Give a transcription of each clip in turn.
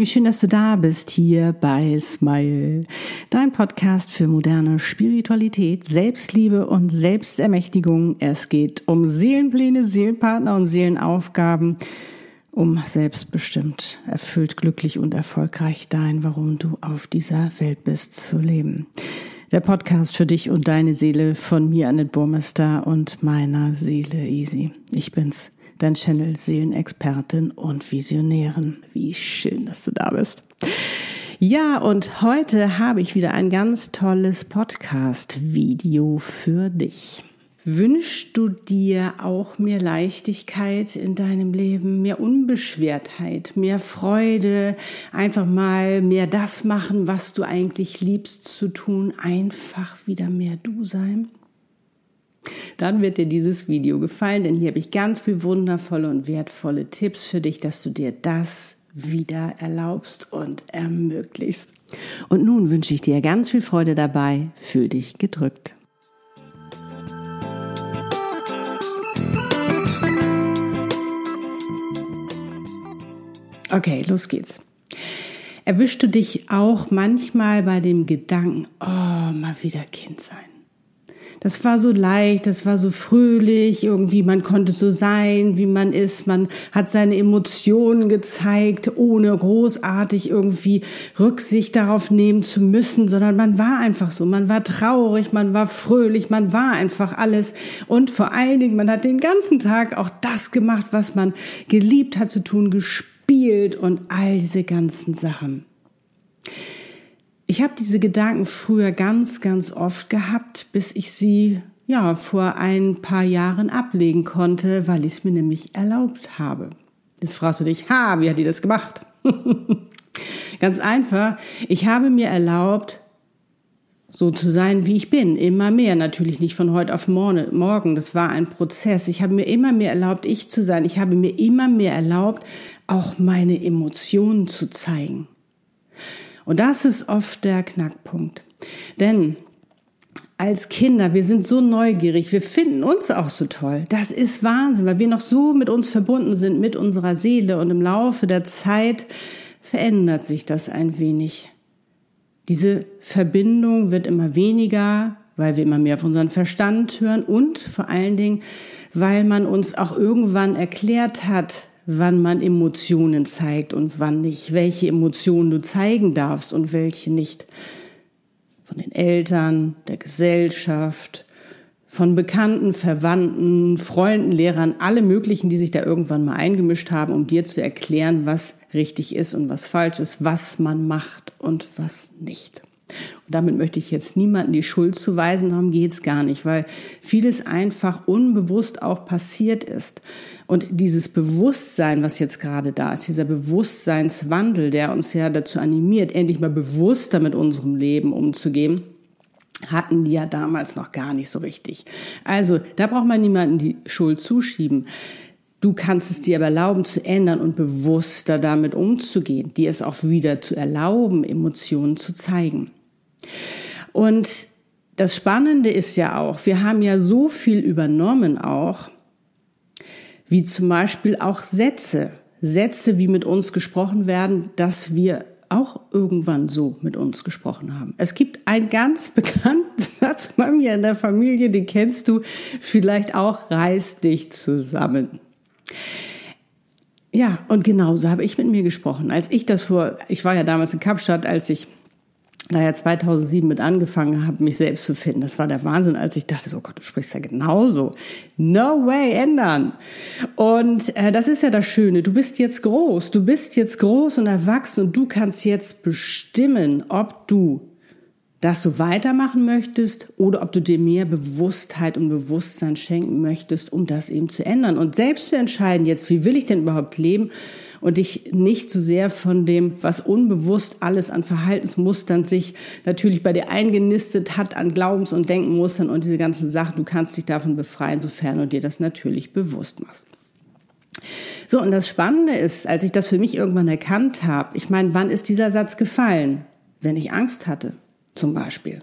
wie schön, dass du da bist hier bei Smile, dein Podcast für moderne Spiritualität, Selbstliebe und Selbstermächtigung. Es geht um Seelenpläne, Seelenpartner und Seelenaufgaben, um selbstbestimmt, erfüllt, glücklich und erfolgreich dein, warum du auf dieser Welt bist, zu leben. Der Podcast für dich und deine Seele von mir, Annette Burmester und meiner Seele Easy. Ich bin's dein Channel Seelenexpertin und Visionärin. Wie schön, dass du da bist. Ja, und heute habe ich wieder ein ganz tolles Podcast-Video für dich. Wünschst du dir auch mehr Leichtigkeit in deinem Leben, mehr Unbeschwertheit, mehr Freude, einfach mal mehr das machen, was du eigentlich liebst zu tun, einfach wieder mehr du sein? Dann wird dir dieses Video gefallen, denn hier habe ich ganz viel wundervolle und wertvolle Tipps für dich, dass du dir das wieder erlaubst und ermöglichst. Und nun wünsche ich dir ganz viel Freude dabei. Fühl dich gedrückt. Okay, los geht's. Erwischst du dich auch manchmal bei dem Gedanken, oh, mal wieder Kind sein? Das war so leicht, das war so fröhlich, irgendwie man konnte so sein, wie man ist, man hat seine Emotionen gezeigt, ohne großartig irgendwie Rücksicht darauf nehmen zu müssen, sondern man war einfach so, man war traurig, man war fröhlich, man war einfach alles. Und vor allen Dingen, man hat den ganzen Tag auch das gemacht, was man geliebt hat zu tun, gespielt und all diese ganzen Sachen. Ich habe diese Gedanken früher ganz, ganz oft gehabt, bis ich sie ja vor ein paar Jahren ablegen konnte, weil ich es mir nämlich erlaubt habe. Jetzt fragst du dich, ha, wie hat die das gemacht? ganz einfach, ich habe mir erlaubt, so zu sein, wie ich bin, immer mehr. Natürlich nicht von heute auf morgen. Das war ein Prozess. Ich habe mir immer mehr erlaubt, ich zu sein. Ich habe mir immer mehr erlaubt, auch meine Emotionen zu zeigen. Und das ist oft der Knackpunkt. Denn als Kinder, wir sind so neugierig, wir finden uns auch so toll. Das ist Wahnsinn, weil wir noch so mit uns verbunden sind, mit unserer Seele. Und im Laufe der Zeit verändert sich das ein wenig. Diese Verbindung wird immer weniger, weil wir immer mehr auf unseren Verstand hören und vor allen Dingen, weil man uns auch irgendwann erklärt hat, wann man Emotionen zeigt und wann nicht, welche Emotionen du zeigen darfst und welche nicht. Von den Eltern, der Gesellschaft, von Bekannten, Verwandten, Freunden, Lehrern, alle möglichen, die sich da irgendwann mal eingemischt haben, um dir zu erklären, was richtig ist und was falsch ist, was man macht und was nicht. Und damit möchte ich jetzt niemanden die Schuld zuweisen, darum geht's gar nicht, weil vieles einfach unbewusst auch passiert ist. Und dieses Bewusstsein, was jetzt gerade da ist, dieser Bewusstseinswandel, der uns ja dazu animiert, endlich mal bewusster mit unserem Leben umzugehen, hatten die ja damals noch gar nicht so richtig. Also da braucht man niemanden die Schuld zuschieben. Du kannst es dir aber erlauben zu ändern und bewusster damit umzugehen, dir es auch wieder zu erlauben, Emotionen zu zeigen. Und das Spannende ist ja auch, wir haben ja so viel übernommen auch, wie zum Beispiel auch Sätze. Sätze, wie mit uns gesprochen werden, dass wir auch irgendwann so mit uns gesprochen haben. Es gibt einen ganz bekannten Satz bei mir in der Familie, den kennst du vielleicht auch, reiß dich zusammen. Ja, und genauso habe ich mit mir gesprochen. Als ich das vor, ich war ja damals in Kapstadt, als ich da ja 2007 mit angefangen habe, mich selbst zu finden. Das war der Wahnsinn, als ich dachte, oh Gott, du sprichst ja genauso. No way, ändern. Und äh, das ist ja das Schöne. Du bist jetzt groß. Du bist jetzt groß und erwachsen und du kannst jetzt bestimmen, ob du das so weitermachen möchtest oder ob du dir mehr Bewusstheit und Bewusstsein schenken möchtest, um das eben zu ändern. Und selbst zu entscheiden jetzt, wie will ich denn überhaupt leben und dich nicht zu so sehr von dem, was unbewusst alles an Verhaltensmustern sich natürlich bei dir eingenistet hat, an Glaubens- und Denkenmustern und diese ganzen Sachen, du kannst dich davon befreien, sofern du dir das natürlich bewusst machst. So, und das Spannende ist, als ich das für mich irgendwann erkannt habe, ich meine, wann ist dieser Satz gefallen? Wenn ich Angst hatte zum Beispiel.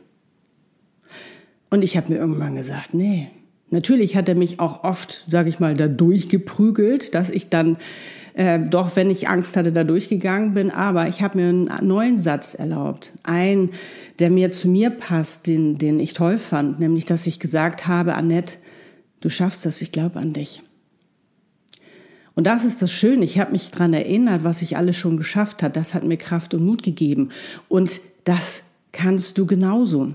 Und ich habe mir irgendwann gesagt, nee, Natürlich hat er mich auch oft, sage ich mal, da durchgeprügelt, dass ich dann äh, doch, wenn ich Angst hatte, da durchgegangen bin. Aber ich habe mir einen neuen Satz erlaubt. Ein, der mir zu mir passt, den, den ich toll fand, nämlich, dass ich gesagt habe, Annette, du schaffst das, ich glaube an dich. Und das ist das Schöne. Ich habe mich dran erinnert, was ich alles schon geschafft hat. Das hat mir Kraft und Mut gegeben. Und das kannst du genauso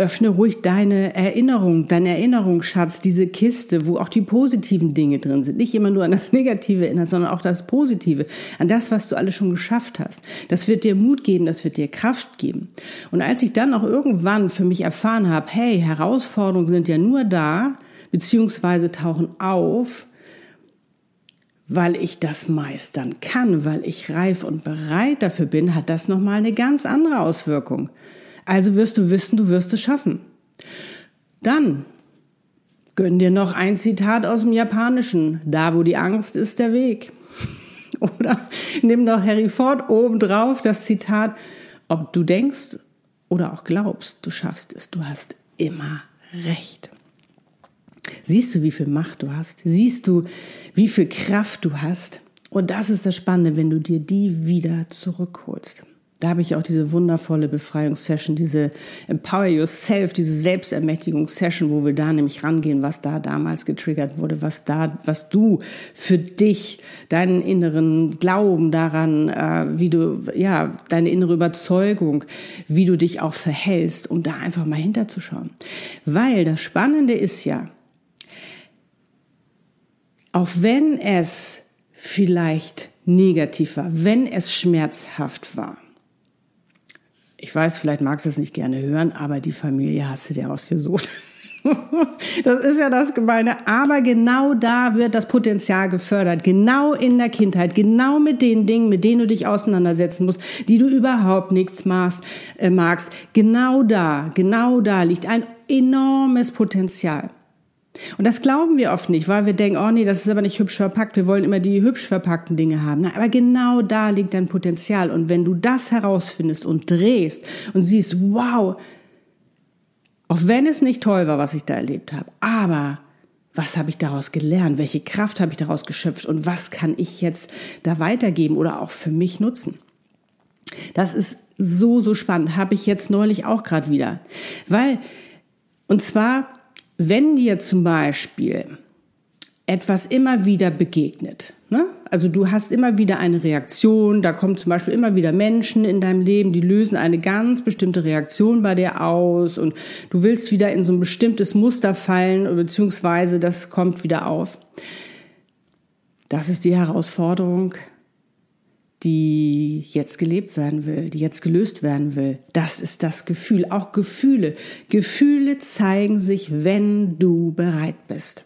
öffne ruhig deine Erinnerung, dein Erinnerungsschatz, diese Kiste, wo auch die positiven Dinge drin sind. Nicht immer nur an das Negative erinnern, sondern auch das Positive, an das, was du alles schon geschafft hast. Das wird dir Mut geben, das wird dir Kraft geben. Und als ich dann auch irgendwann für mich erfahren habe, hey, Herausforderungen sind ja nur da, beziehungsweise tauchen auf, weil ich das meistern kann, weil ich reif und bereit dafür bin, hat das nochmal eine ganz andere Auswirkung. Also wirst du wissen, du wirst es schaffen. Dann gönn dir noch ein Zitat aus dem Japanischen. Da, wo die Angst ist, der Weg. Oder nimm doch Harry Ford obendrauf das Zitat, ob du denkst oder auch glaubst, du schaffst es, du hast immer recht. Siehst du, wie viel Macht du hast? Siehst du, wie viel Kraft du hast? Und das ist das Spannende, wenn du dir die wieder zurückholst. Da habe ich auch diese wundervolle Befreiungssession, diese Empower Yourself, diese Selbstermächtigungssession, wo wir da nämlich rangehen, was da damals getriggert wurde, was da, was du für dich, deinen inneren Glauben daran, äh, wie du, ja, deine innere Überzeugung, wie du dich auch verhältst, um da einfach mal hinterzuschauen. Weil das Spannende ist ja, auch wenn es vielleicht negativ war, wenn es schmerzhaft war, ich weiß, vielleicht magst du es nicht gerne hören, aber die Familie hast du dir ausgesucht. Das ist ja das Gemeine. Aber genau da wird das Potenzial gefördert. Genau in der Kindheit. Genau mit den Dingen, mit denen du dich auseinandersetzen musst, die du überhaupt nichts magst. Äh, magst. Genau da, genau da liegt ein enormes Potenzial. Und das glauben wir oft nicht, weil wir denken, oh nee, das ist aber nicht hübsch verpackt, wir wollen immer die hübsch verpackten Dinge haben. aber genau da liegt dein Potenzial. Und wenn du das herausfindest und drehst und siehst, wow, auch wenn es nicht toll war, was ich da erlebt habe, aber was habe ich daraus gelernt? Welche Kraft habe ich daraus geschöpft? Und was kann ich jetzt da weitergeben oder auch für mich nutzen? Das ist so, so spannend. Habe ich jetzt neulich auch gerade wieder. Weil, und zwar, wenn dir zum Beispiel etwas immer wieder begegnet, ne? also du hast immer wieder eine Reaktion, da kommen zum Beispiel immer wieder Menschen in deinem Leben, die lösen eine ganz bestimmte Reaktion bei dir aus und du willst wieder in so ein bestimmtes Muster fallen, beziehungsweise das kommt wieder auf. Das ist die Herausforderung, die jetzt gelebt werden will, die jetzt gelöst werden will. Das ist das Gefühl. Auch Gefühle. Gefühle zeigen sich, wenn du bereit bist.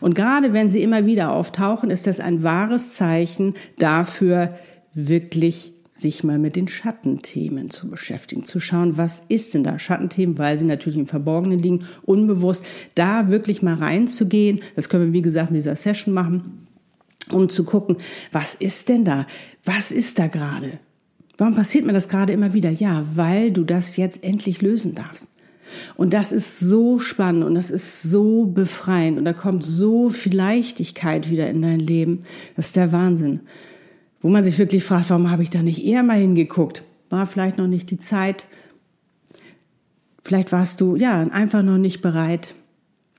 Und gerade wenn sie immer wieder auftauchen, ist das ein wahres Zeichen dafür, wirklich sich mal mit den Schattenthemen zu beschäftigen, zu schauen, was ist denn da Schattenthemen, weil sie natürlich im Verborgenen liegen, unbewusst, da wirklich mal reinzugehen. Das können wir, wie gesagt, mit dieser Session machen um zu gucken, was ist denn da? Was ist da gerade? Warum passiert mir das gerade immer wieder? Ja, weil du das jetzt endlich lösen darfst. Und das ist so spannend und das ist so befreiend und da kommt so viel Leichtigkeit wieder in dein Leben. Das ist der Wahnsinn. Wo man sich wirklich fragt, warum habe ich da nicht eher mal hingeguckt? War vielleicht noch nicht die Zeit. Vielleicht warst du, ja, einfach noch nicht bereit.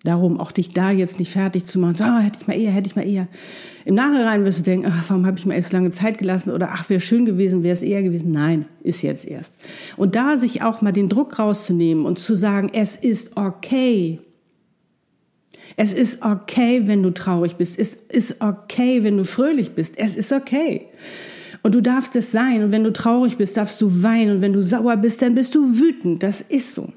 Darum auch dich da jetzt nicht fertig zu machen. So, oh, hätte ich mal eher, hätte ich mal eher. Im Nachhinein wirst du denken, ach, warum habe ich mir erst so lange Zeit gelassen oder ach, wäre schön gewesen, wäre es eher gewesen. Nein, ist jetzt erst. Und da sich auch mal den Druck rauszunehmen und zu sagen, es ist okay. Es ist okay, wenn du traurig bist. Es ist okay, wenn du fröhlich bist. Es ist okay. Und du darfst es sein. Und wenn du traurig bist, darfst du weinen. Und wenn du sauer bist, dann bist du wütend. Das ist so.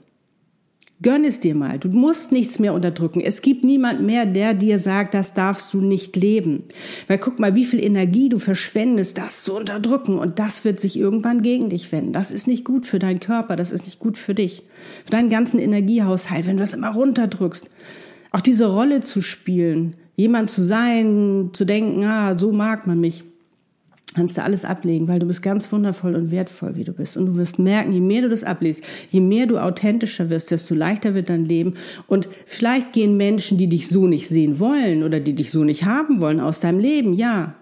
Gönn es dir mal. Du musst nichts mehr unterdrücken. Es gibt niemand mehr, der dir sagt, das darfst du nicht leben. Weil guck mal, wie viel Energie du verschwendest, das zu unterdrücken. Und das wird sich irgendwann gegen dich wenden. Das ist nicht gut für deinen Körper. Das ist nicht gut für dich. Für deinen ganzen Energiehaushalt, wenn du das immer runterdrückst. Auch diese Rolle zu spielen. Jemand zu sein, zu denken, ah, so mag man mich. Kannst du alles ablegen, weil du bist ganz wundervoll und wertvoll, wie du bist. Und du wirst merken, je mehr du das ablegst, je mehr du authentischer wirst, desto leichter wird dein Leben. Und vielleicht gehen Menschen, die dich so nicht sehen wollen oder die dich so nicht haben wollen, aus deinem Leben. Ja,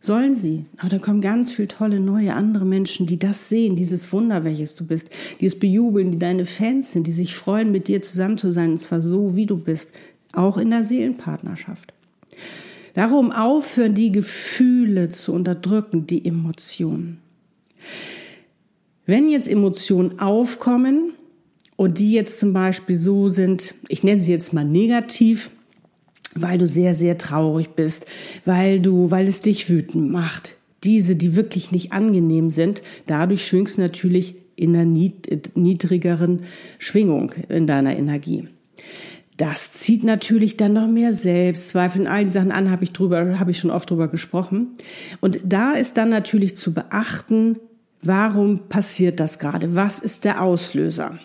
sollen sie. Aber dann kommen ganz viele tolle neue andere Menschen, die das sehen, dieses Wunder, welches du bist, die es bejubeln, die deine Fans sind, die sich freuen, mit dir zusammen zu sein, und zwar so, wie du bist, auch in der Seelenpartnerschaft. Darum aufhören, die Gefühle zu unterdrücken, die Emotionen. Wenn jetzt Emotionen aufkommen und die jetzt zum Beispiel so sind, ich nenne sie jetzt mal negativ, weil du sehr, sehr traurig bist, weil du, weil es dich wütend macht, diese, die wirklich nicht angenehm sind, dadurch schwingst du natürlich in einer niedrigeren Schwingung in deiner Energie. Das zieht natürlich dann noch mehr Selbstzweifel und all die Sachen an, habe ich drüber, habe ich schon oft drüber gesprochen. Und da ist dann natürlich zu beachten, warum passiert das gerade? Was ist der Auslöser?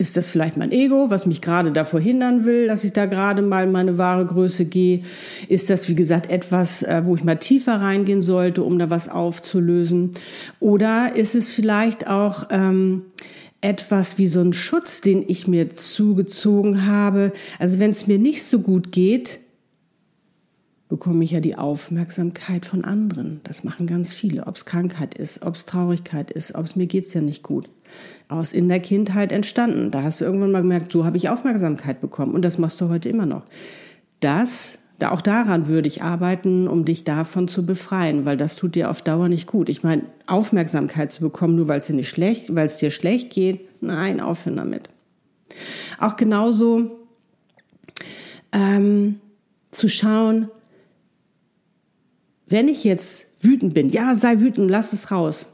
Ist das vielleicht mein Ego, was mich gerade davor hindern will, dass ich da gerade mal in meine wahre Größe gehe? Ist das, wie gesagt, etwas, äh, wo ich mal tiefer reingehen sollte, um da was aufzulösen? Oder ist es vielleicht auch ähm, etwas wie so ein Schutz, den ich mir zugezogen habe. Also wenn es mir nicht so gut geht, bekomme ich ja die Aufmerksamkeit von anderen. Das machen ganz viele. Ob es Krankheit ist, ob es Traurigkeit ist, ob es mir geht's ja nicht gut. Aus in der Kindheit entstanden. Da hast du irgendwann mal gemerkt, so habe ich Aufmerksamkeit bekommen. Und das machst du heute immer noch. Das da auch daran würde ich arbeiten, um dich davon zu befreien, weil das tut dir auf Dauer nicht gut. Ich meine, Aufmerksamkeit zu bekommen, nur weil es dir nicht schlecht, weil es dir schlecht geht, nein, aufhören damit. Auch genauso ähm, zu schauen, wenn ich jetzt wütend bin, ja, sei wütend, lass es raus.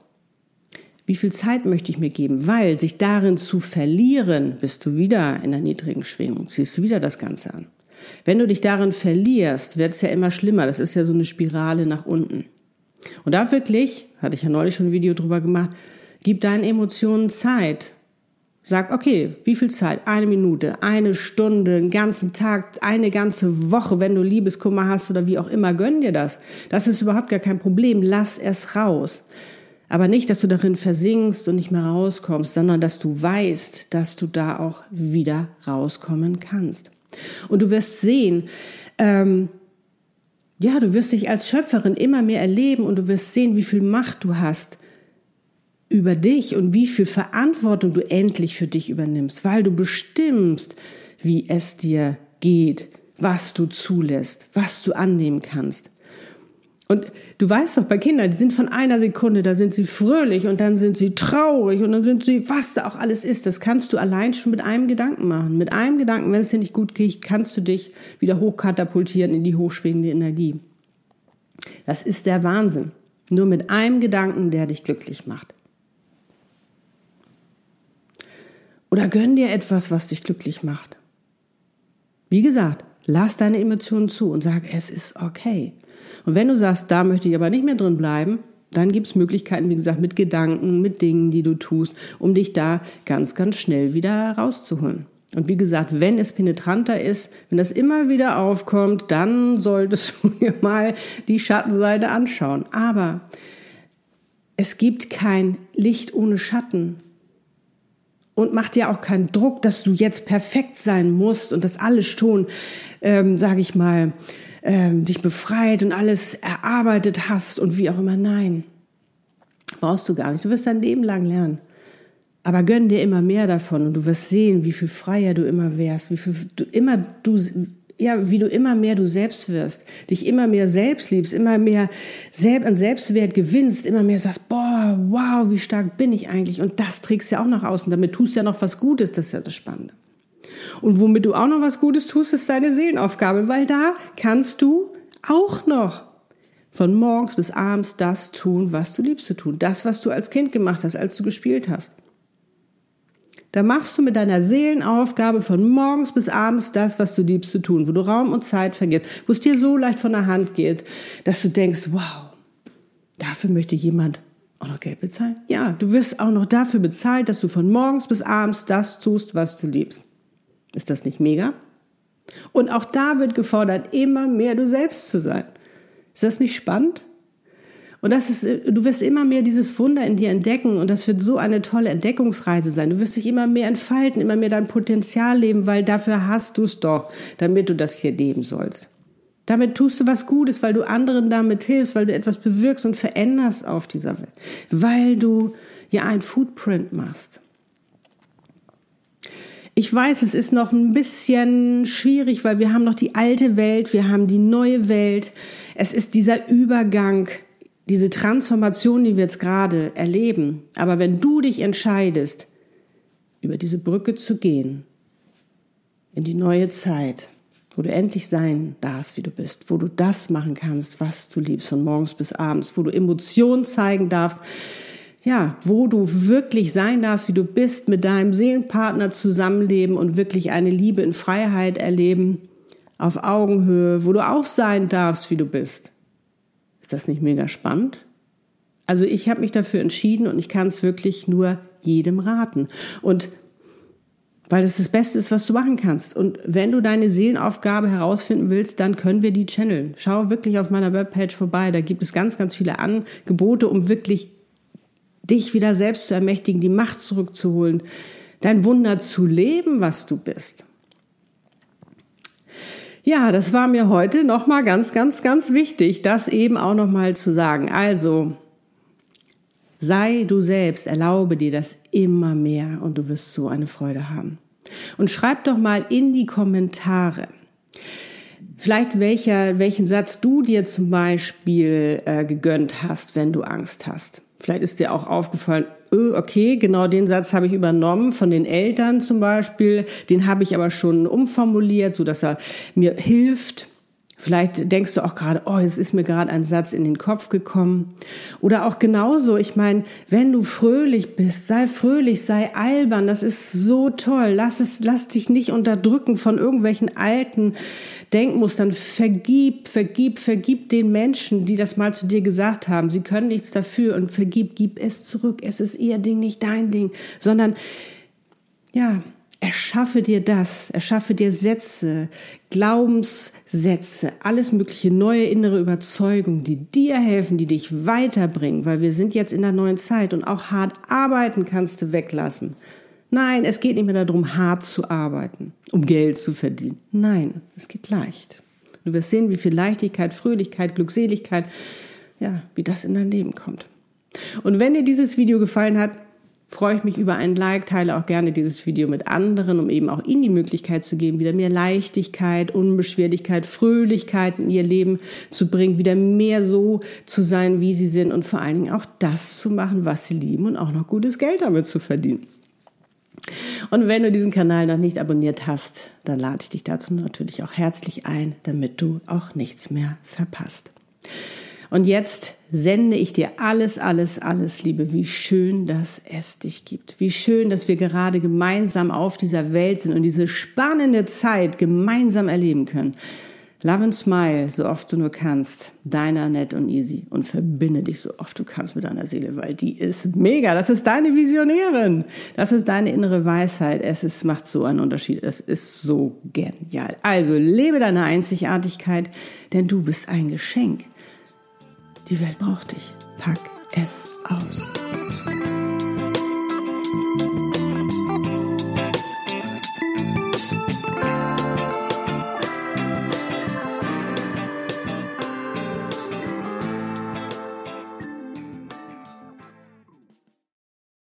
Wie viel Zeit möchte ich mir geben? Weil sich darin zu verlieren, bist du wieder in der niedrigen Schwingung, ziehst du wieder das Ganze an. Wenn du dich darin verlierst, wird es ja immer schlimmer. Das ist ja so eine Spirale nach unten. Und da wirklich, hatte ich ja neulich schon ein Video drüber gemacht, gib deinen Emotionen Zeit. Sag, okay, wie viel Zeit? Eine Minute, eine Stunde, einen ganzen Tag, eine ganze Woche, wenn du Liebeskummer hast oder wie auch immer, gönn dir das. Das ist überhaupt gar kein Problem. Lass es raus. Aber nicht, dass du darin versinkst und nicht mehr rauskommst, sondern dass du weißt, dass du da auch wieder rauskommen kannst. Und du wirst sehen, ähm, ja, du wirst dich als Schöpferin immer mehr erleben und du wirst sehen, wie viel Macht du hast über dich und wie viel Verantwortung du endlich für dich übernimmst, weil du bestimmst, wie es dir geht, was du zulässt, was du annehmen kannst. Und du weißt doch, bei Kindern, die sind von einer Sekunde, da sind sie fröhlich und dann sind sie traurig und dann sind sie, was da auch alles ist. Das kannst du allein schon mit einem Gedanken machen. Mit einem Gedanken, wenn es dir nicht gut geht, kannst du dich wieder hochkatapultieren in die hochschwingende Energie. Das ist der Wahnsinn. Nur mit einem Gedanken, der dich glücklich macht. Oder gönn dir etwas, was dich glücklich macht. Wie gesagt, lass deine Emotionen zu und sag, es ist okay. Und wenn du sagst, da möchte ich aber nicht mehr drin bleiben, dann gibt es Möglichkeiten, wie gesagt, mit Gedanken, mit Dingen, die du tust, um dich da ganz, ganz schnell wieder rauszuholen. Und wie gesagt, wenn es penetranter ist, wenn das immer wieder aufkommt, dann solltest du dir mal die Schattenseite anschauen. Aber es gibt kein Licht ohne Schatten. Und macht dir auch keinen Druck, dass du jetzt perfekt sein musst und das alles schon, ähm, sage ich mal, ähm, dich befreit und alles erarbeitet hast und wie auch immer. Nein, brauchst du gar nicht. Du wirst dein Leben lang lernen. Aber gönn dir immer mehr davon und du wirst sehen, wie viel freier du immer wärst, wie viel du immer du ja, wie du immer mehr du selbst wirst, dich immer mehr selbst liebst, immer mehr selbst an Selbstwert gewinnst, immer mehr sagst, boah, wow, wie stark bin ich eigentlich? Und das trägst du ja auch nach außen. Damit tust du ja noch was Gutes, das ist ja das Spannende. Und womit du auch noch was Gutes tust, ist deine Seelenaufgabe, weil da kannst du auch noch von morgens bis abends das tun, was du liebst zu tun. Das, was du als Kind gemacht hast, als du gespielt hast. Da machst du mit deiner Seelenaufgabe von morgens bis abends das, was du liebst zu tun, wo du Raum und Zeit vergisst, wo es dir so leicht von der Hand geht, dass du denkst, wow, dafür möchte jemand auch noch Geld bezahlen? Ja, du wirst auch noch dafür bezahlt, dass du von morgens bis abends das tust, was du liebst. Ist das nicht mega? Und auch da wird gefordert, immer mehr du selbst zu sein. Ist das nicht spannend? Und das ist, du wirst immer mehr dieses Wunder in dir entdecken und das wird so eine tolle Entdeckungsreise sein. Du wirst dich immer mehr entfalten, immer mehr dein Potenzial leben, weil dafür hast du es doch, damit du das hier leben sollst. Damit tust du was Gutes, weil du anderen damit hilfst, weil du etwas bewirkst und veränderst auf dieser Welt, weil du ja ein Footprint machst. Ich weiß, es ist noch ein bisschen schwierig, weil wir haben noch die alte Welt, wir haben die neue Welt. Es ist dieser Übergang, diese Transformation, die wir jetzt gerade erleben. Aber wenn du dich entscheidest, über diese Brücke zu gehen, in die neue Zeit, wo du endlich sein darfst, wie du bist, wo du das machen kannst, was du liebst, von morgens bis abends, wo du Emotionen zeigen darfst, ja, wo du wirklich sein darfst, wie du bist, mit deinem Seelenpartner zusammenleben und wirklich eine Liebe in Freiheit erleben, auf Augenhöhe, wo du auch sein darfst, wie du bist. Ist das nicht mega spannend? Also ich habe mich dafür entschieden und ich kann es wirklich nur jedem raten. Und weil es das Beste ist, was du machen kannst. Und wenn du deine Seelenaufgabe herausfinden willst, dann können wir die channeln. Schau wirklich auf meiner Webpage vorbei. Da gibt es ganz, ganz viele Angebote, um wirklich dich wieder selbst zu ermächtigen, die Macht zurückzuholen, dein Wunder zu leben, was du bist. Ja, das war mir heute nochmal ganz, ganz, ganz wichtig, das eben auch nochmal zu sagen. Also, sei du selbst, erlaube dir das immer mehr und du wirst so eine Freude haben. Und schreib doch mal in die Kommentare, vielleicht welcher, welchen Satz du dir zum Beispiel äh, gegönnt hast, wenn du Angst hast. Vielleicht ist dir auch aufgefallen, okay, genau den Satz habe ich übernommen von den Eltern zum Beispiel. Den habe ich aber schon umformuliert, so dass er mir hilft. Vielleicht denkst du auch gerade, oh, jetzt ist mir gerade ein Satz in den Kopf gekommen. Oder auch genauso, ich meine, wenn du fröhlich bist, sei fröhlich, sei albern, das ist so toll. Lass es, lass dich nicht unterdrücken von irgendwelchen alten Denkmustern. Vergib, vergib, vergib den Menschen, die das mal zu dir gesagt haben. Sie können nichts dafür und vergib, gib es zurück. Es ist ihr Ding, nicht dein Ding, sondern ja, Erschaffe dir das, erschaffe dir Sätze, Glaubenssätze, alles mögliche neue innere Überzeugungen, die dir helfen, die dich weiterbringen, weil wir sind jetzt in der neuen Zeit und auch hart arbeiten kannst du weglassen. Nein, es geht nicht mehr darum, hart zu arbeiten, um Geld zu verdienen. Nein, es geht leicht. Du wirst sehen, wie viel Leichtigkeit, Fröhlichkeit, Glückseligkeit, ja, wie das in dein Leben kommt. Und wenn dir dieses Video gefallen hat, freue ich mich über ein Like, teile auch gerne dieses Video mit anderen, um eben auch ihnen die Möglichkeit zu geben, wieder mehr Leichtigkeit, Unbeschwerlichkeit, Fröhlichkeit in ihr Leben zu bringen, wieder mehr so zu sein, wie sie sind und vor allen Dingen auch das zu machen, was sie lieben und auch noch gutes Geld damit zu verdienen. Und wenn du diesen Kanal noch nicht abonniert hast, dann lade ich dich dazu natürlich auch herzlich ein, damit du auch nichts mehr verpasst. Und jetzt sende ich dir alles, alles, alles, Liebe. Wie schön, dass es dich gibt. Wie schön, dass wir gerade gemeinsam auf dieser Welt sind und diese spannende Zeit gemeinsam erleben können. Love and smile, so oft du nur kannst. Deiner nett und easy. Und verbinde dich so oft du kannst mit deiner Seele, weil die ist mega. Das ist deine Visionärin. Das ist deine innere Weisheit. Es ist, macht so einen Unterschied. Es ist so genial. Also lebe deine Einzigartigkeit, denn du bist ein Geschenk. Die Welt braucht dich. Pack es aus.